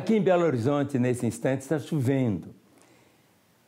Aqui em Belo Horizonte, nesse instante, está chovendo.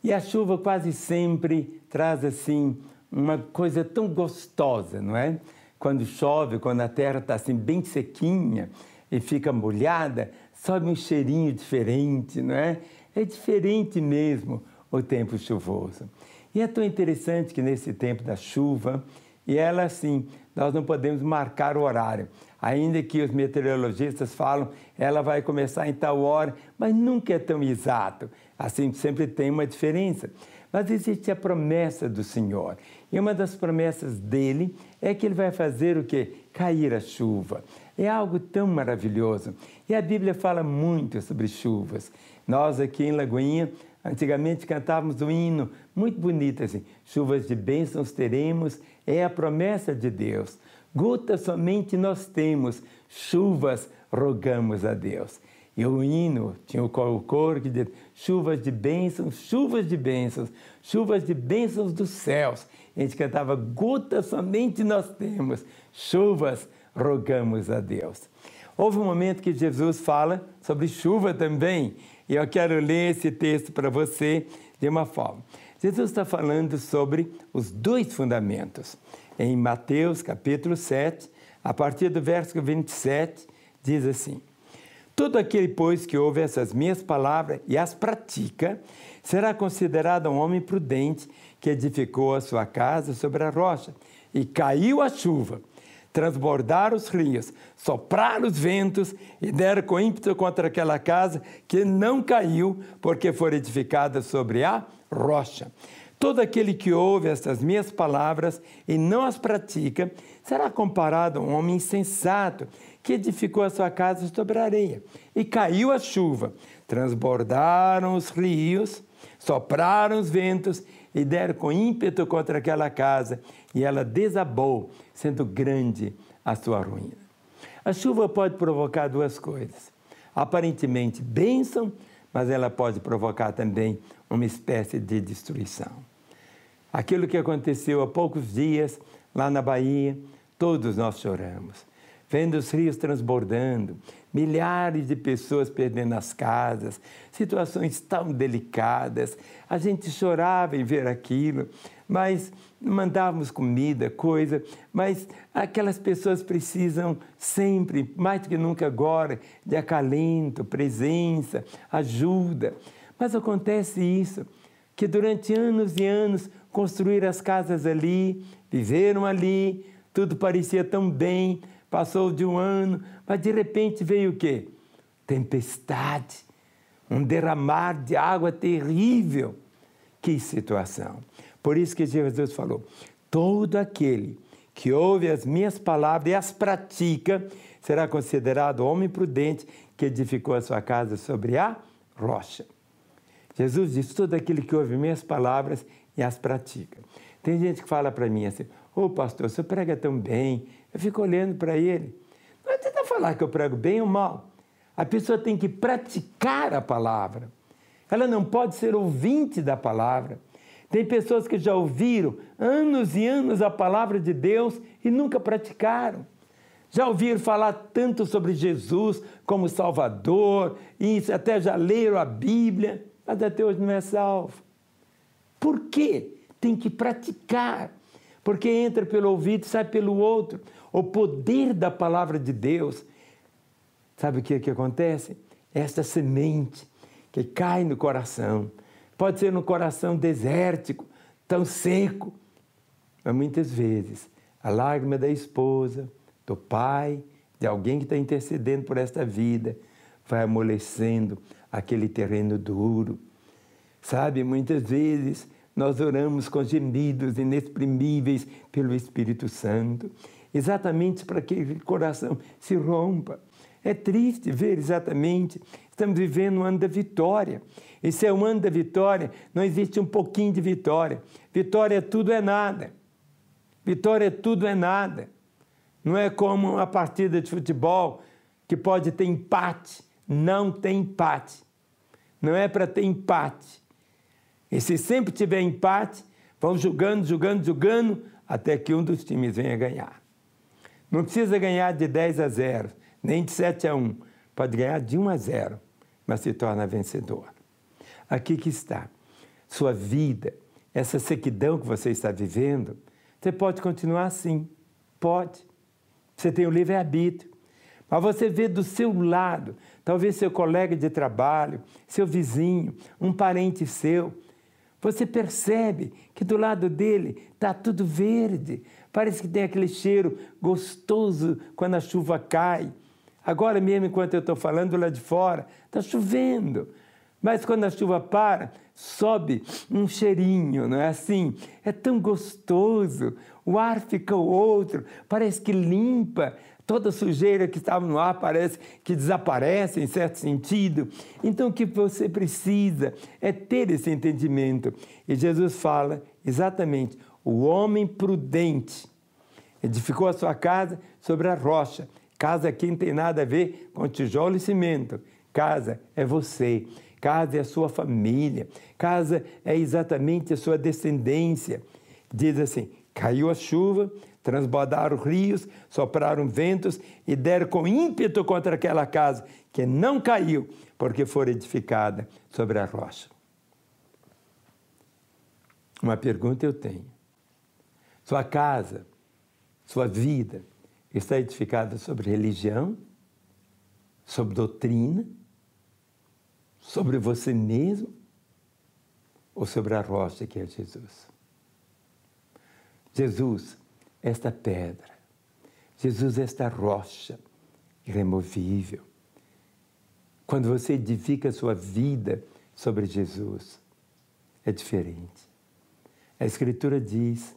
E a chuva quase sempre traz assim uma coisa tão gostosa, não é? Quando chove, quando a terra está assim bem sequinha e fica molhada, sobe um cheirinho diferente, não é? É diferente mesmo o tempo chuvoso. E é tão interessante que nesse tempo da chuva, e ela assim, nós não podemos marcar o horário. Ainda que os meteorologistas falam, ela vai começar em tal hora, mas nunca é tão exato. Assim, sempre tem uma diferença. Mas existe a promessa do Senhor. E uma das promessas dele é que ele vai fazer o quê? Cair a chuva. É algo tão maravilhoso. E a Bíblia fala muito sobre chuvas. Nós aqui em Lagoinha, antigamente cantávamos um hino muito bonito assim: chuvas de bênçãos teremos, é a promessa de Deus. Gotas somente nós temos, chuvas rogamos a Deus. E o hino tinha o coro que dizia: chuvas de bênçãos, chuvas de bênçãos, chuvas de bênçãos dos céus. E a gente cantava: gotas somente nós temos, chuvas rogamos a Deus. Houve um momento que Jesus fala sobre chuva também, e eu quero ler esse texto para você de uma forma. Jesus está falando sobre os dois fundamentos. Em Mateus capítulo 7, a partir do verso 27, diz assim: Todo aquele, pois, que ouve essas minhas palavras e as pratica, será considerado um homem prudente que edificou a sua casa sobre a rocha. E caiu a chuva, transbordaram os rios, sopraram os ventos e deram com ímpeto contra aquela casa que não caiu, porque foi edificada sobre a rocha. Todo aquele que ouve estas minhas palavras e não as pratica, será comparado a um homem insensato que edificou a sua casa sobre a areia. E caiu a chuva, transbordaram os rios, sopraram os ventos e deram com ímpeto contra aquela casa, e ela desabou, sendo grande a sua ruína. A chuva pode provocar duas coisas. Aparentemente bênção, mas ela pode provocar também uma espécie de destruição. Aquilo que aconteceu há poucos dias lá na Bahia, todos nós choramos vendo os rios transbordando, milhares de pessoas perdendo as casas, situações tão delicadas. A gente chorava em ver aquilo, mas mandávamos comida, coisa, mas aquelas pessoas precisam sempre, mais do que nunca agora, de acalento, presença, ajuda. Mas acontece isso, que durante anos e anos construíram as casas ali, viveram ali, tudo parecia tão bem, passou de um ano, mas de repente veio o quê? Tempestade, um derramar de água terrível. Que situação! Por isso que Jesus falou: todo aquele que ouve as minhas palavras e as pratica será considerado homem prudente que edificou a sua casa sobre a rocha. Jesus diz: todo aquele que ouve minhas palavras e as pratica. Tem gente que fala para mim assim: Ô oh, pastor, você prega tão bem, eu fico olhando para ele. Não adianta falar que eu prego bem ou mal. A pessoa tem que praticar a palavra. Ela não pode ser ouvinte da palavra. Tem pessoas que já ouviram anos e anos a palavra de Deus e nunca praticaram. Já ouviram falar tanto sobre Jesus como Salvador, e até já leram a Bíblia, mas até hoje não é salvo. Por quê? Tem que praticar porque entra pelo ouvido sai pelo outro. O poder da palavra de Deus. Sabe o que, que acontece? Esta semente que cai no coração. Pode ser no coração desértico, tão seco. Mas muitas vezes a lágrima da esposa, do pai, de alguém que está intercedendo por esta vida, vai amolecendo aquele terreno duro. Sabe, muitas vezes nós oramos com gemidos inexprimíveis pelo Espírito Santo, exatamente para que aquele coração se rompa. É triste ver exatamente, estamos vivendo um ano da vitória. Esse é o ano da vitória, não existe um pouquinho de vitória. Vitória é tudo é nada. Vitória é tudo é nada. Não é como uma partida de futebol que pode ter empate. Não tem empate. Não é para ter empate. E se sempre tiver empate, vão jogando, jogando, jogando, até que um dos times venha ganhar. Não precisa ganhar de 10 a 0, nem de 7 a 1. Pode ganhar de 1 a 0. mas se torna vencedor. Aqui que está. Sua vida, essa sequidão que você está vivendo, você pode continuar assim. Pode. Você tem o livre-arbítrio. Mas você vê do seu lado, talvez seu colega de trabalho, seu vizinho, um parente seu. Você percebe que do lado dele está tudo verde. Parece que tem aquele cheiro gostoso quando a chuva cai. Agora mesmo, enquanto eu estou falando lá de fora, está chovendo. Mas quando a chuva para, sobe um cheirinho, não é assim? É tão gostoso, o ar fica outro, parece que limpa, toda sujeira que estava no ar parece que desaparece em certo sentido. Então o que você precisa é ter esse entendimento. E Jesus fala exatamente: o homem prudente edificou a sua casa sobre a rocha. Casa aqui não tem nada a ver com tijolo e cimento. Casa é você. Casa é a sua família, casa é exatamente a sua descendência. Diz assim: caiu a chuva, transbordaram rios, sopraram ventos e deram com ímpeto contra aquela casa, que não caiu, porque foi edificada sobre a rocha. Uma pergunta eu tenho: sua casa, sua vida está edificada sobre religião, sobre doutrina? sobre você mesmo ou sobre a rocha que é Jesus? Jesus, esta pedra. Jesus, esta rocha irremovível. Quando você edifica a sua vida sobre Jesus, é diferente. A Escritura diz: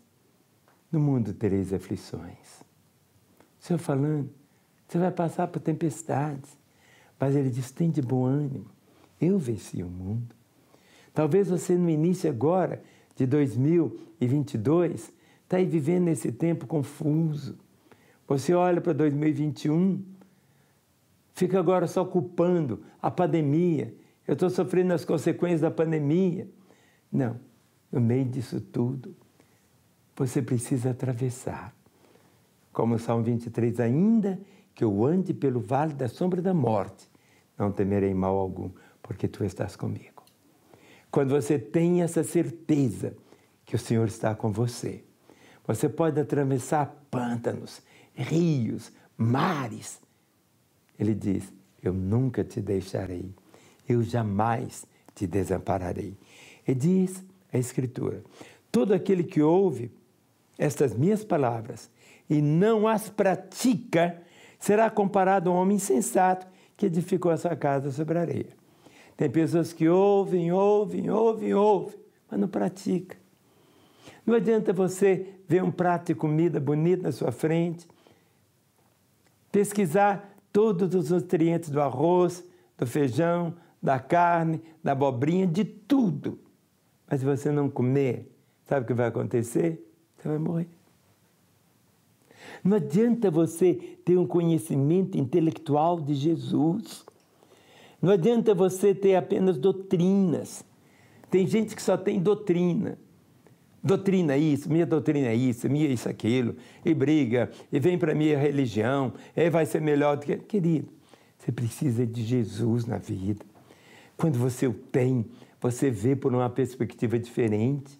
no mundo tereis aflições. O Senhor falando, você vai passar por tempestades, mas Ele diz: tem de bom ânimo. Eu venci o mundo. Talvez você, no início agora de 2022, está vivendo nesse tempo confuso. Você olha para 2021, fica agora só culpando a pandemia. Eu estou sofrendo as consequências da pandemia. Não, no meio disso tudo, você precisa atravessar. Como o Salmo 23, ainda que eu ande pelo vale da sombra da morte, não temerei mal algum, porque tu estás comigo. Quando você tem essa certeza que o Senhor está com você, você pode atravessar pântanos, rios, mares. Ele diz: Eu nunca te deixarei, eu jamais te desampararei. E diz a Escritura: Todo aquele que ouve estas minhas palavras e não as pratica, será comparado a um homem insensato que edificou a sua casa sobre a areia. Tem pessoas que ouvem, ouvem, ouvem, ouvem, mas não praticam. Não adianta você ver um prato de comida bonito na sua frente, pesquisar todos os nutrientes do arroz, do feijão, da carne, da abobrinha, de tudo. Mas se você não comer, sabe o que vai acontecer? Você vai morrer. Não adianta você ter um conhecimento intelectual de Jesus. Não adianta você ter apenas doutrinas. Tem gente que só tem doutrina. Doutrina é isso, minha doutrina é isso, minha é isso, aquilo, e briga, e vem para minha religião, e vai ser melhor do que. Querido, você precisa de Jesus na vida. Quando você o tem, você vê por uma perspectiva diferente.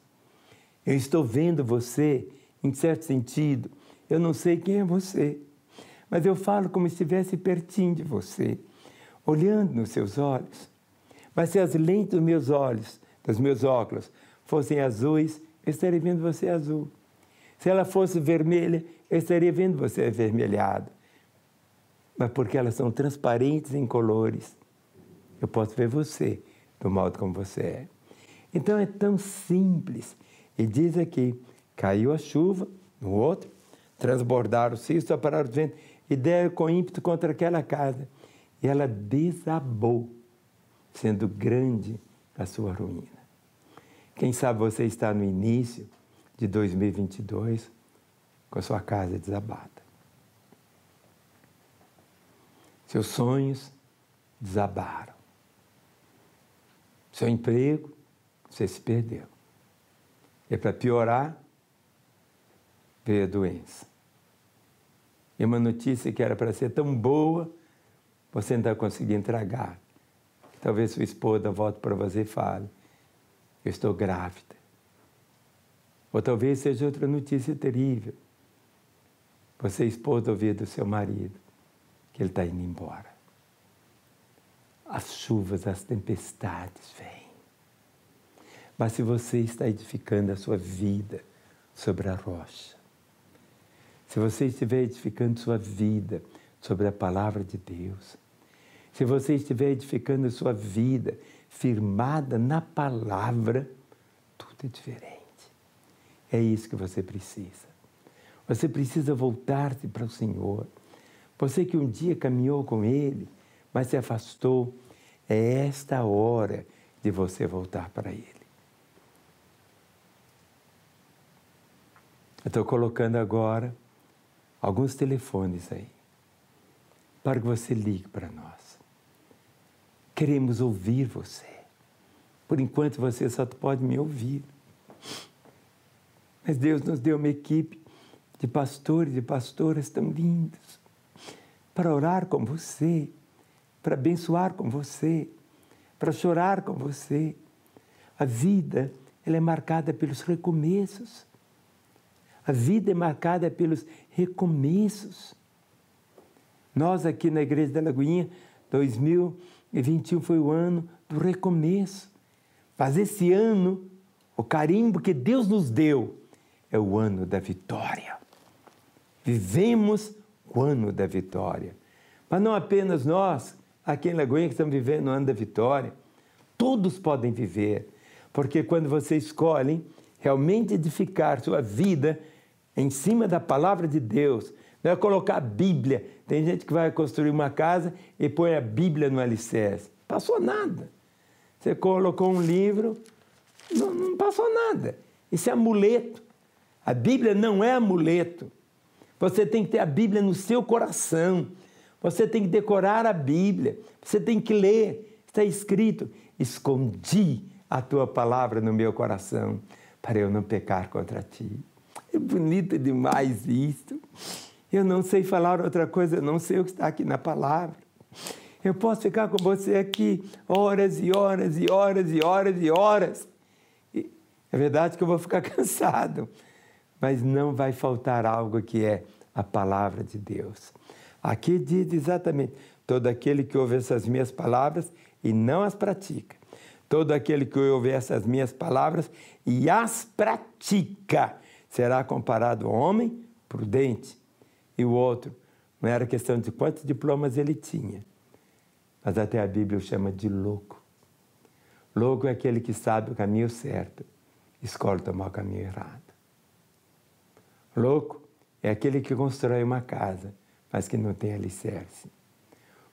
Eu estou vendo você, em certo sentido, eu não sei quem é você, mas eu falo como se estivesse pertinho de você olhando nos seus olhos. Mas se as lentes dos meus olhos, dos meus óculos, fossem azuis, estaria vendo você azul. Se ela fosse vermelha, eu estaria vendo você avermelhado. Mas porque elas são transparentes em colores, eu posso ver você do modo como você é. Então é tão simples. E diz aqui: caiu a chuva, no outro, transbordaram o cisto, pararam os ventos e deram com ímpeto contra aquela casa e ela desabou, sendo grande a sua ruína. Quem sabe você está no início de 2022 com a sua casa desabada. Seus sonhos desabaram. Seu emprego, você se perdeu. E para piorar, veio a doença. E uma notícia que era para ser tão boa, você não está conseguindo tragar. Talvez sua esposa volte para você e fale: Eu estou grávida. Ou talvez seja outra notícia terrível. Você, esposa, ouvir do seu marido que ele está indo embora. As chuvas, as tempestades vêm. Mas se você está edificando a sua vida sobre a rocha, se você estiver edificando sua vida sobre a palavra de Deus, se você estiver edificando sua vida firmada na palavra, tudo é diferente. É isso que você precisa. Você precisa voltar-se para o Senhor. Você que um dia caminhou com Ele, mas se afastou, é esta hora de você voltar para Ele. Eu estou colocando agora alguns telefones aí, para que você ligue para nós. Queremos ouvir você. Por enquanto você só pode me ouvir. Mas Deus nos deu uma equipe de pastores e pastoras tão lindos para orar com você, para abençoar com você, para chorar com você. A vida ela é marcada pelos recomeços. A vida é marcada pelos recomeços. Nós aqui na Igreja da Lagoinha, 2021 foi o ano do recomeço. Mas esse ano, o carimbo que Deus nos deu é o ano da vitória. Vivemos o ano da vitória. Mas não apenas nós, aqui em Lagoinha, que estamos vivendo o ano da vitória. Todos podem viver, porque quando você escolhe realmente edificar sua vida em cima da palavra de Deus, não é colocar a Bíblia. Tem gente que vai construir uma casa e põe a Bíblia no alicerce. Passou nada. Você colocou um livro, não, não passou nada. Isso é amuleto. A Bíblia não é amuleto. Você tem que ter a Bíblia no seu coração. Você tem que decorar a Bíblia. Você tem que ler. Está escrito: Escondi a tua palavra no meu coração para eu não pecar contra ti. É bonito demais isso. Eu não sei falar outra coisa, eu não sei o que está aqui na palavra. Eu posso ficar com você aqui horas e horas e horas e horas e horas. E é verdade que eu vou ficar cansado, mas não vai faltar algo que é a palavra de Deus. Aqui diz exatamente: todo aquele que ouve essas minhas palavras e não as pratica. Todo aquele que ouve essas minhas palavras e as pratica será comparado ao homem prudente. E o outro, não era questão de quantos diplomas ele tinha, mas até a Bíblia o chama de louco. Louco é aquele que sabe o caminho certo, escolhe tomar o caminho errado. Louco é aquele que constrói uma casa, mas que não tem alicerce.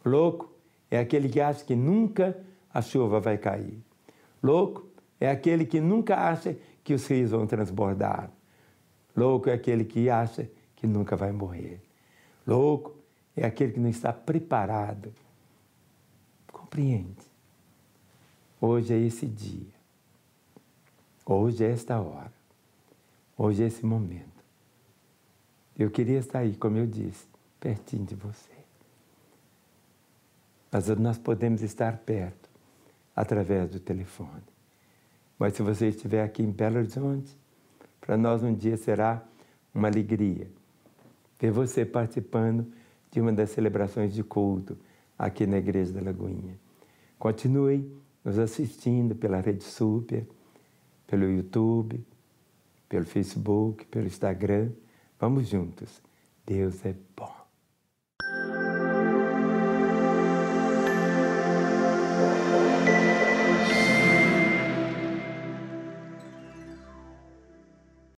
Louco é aquele que acha que nunca a chuva vai cair. Louco é aquele que nunca acha que os rios vão transbordar. Louco é aquele que acha que nunca vai morrer. Louco é aquele que não está preparado. Compreende? Hoje é esse dia. Hoje é esta hora. Hoje é esse momento. Eu queria estar aí, como eu disse, pertinho de você. Mas nós podemos estar perto através do telefone. Mas se você estiver aqui em Belo Horizonte, para nós um dia será uma alegria ver você participando de uma das celebrações de culto aqui na Igreja da Lagoinha. Continue nos assistindo pela Rede Super, pelo YouTube, pelo Facebook, pelo Instagram. Vamos juntos. Deus é bom.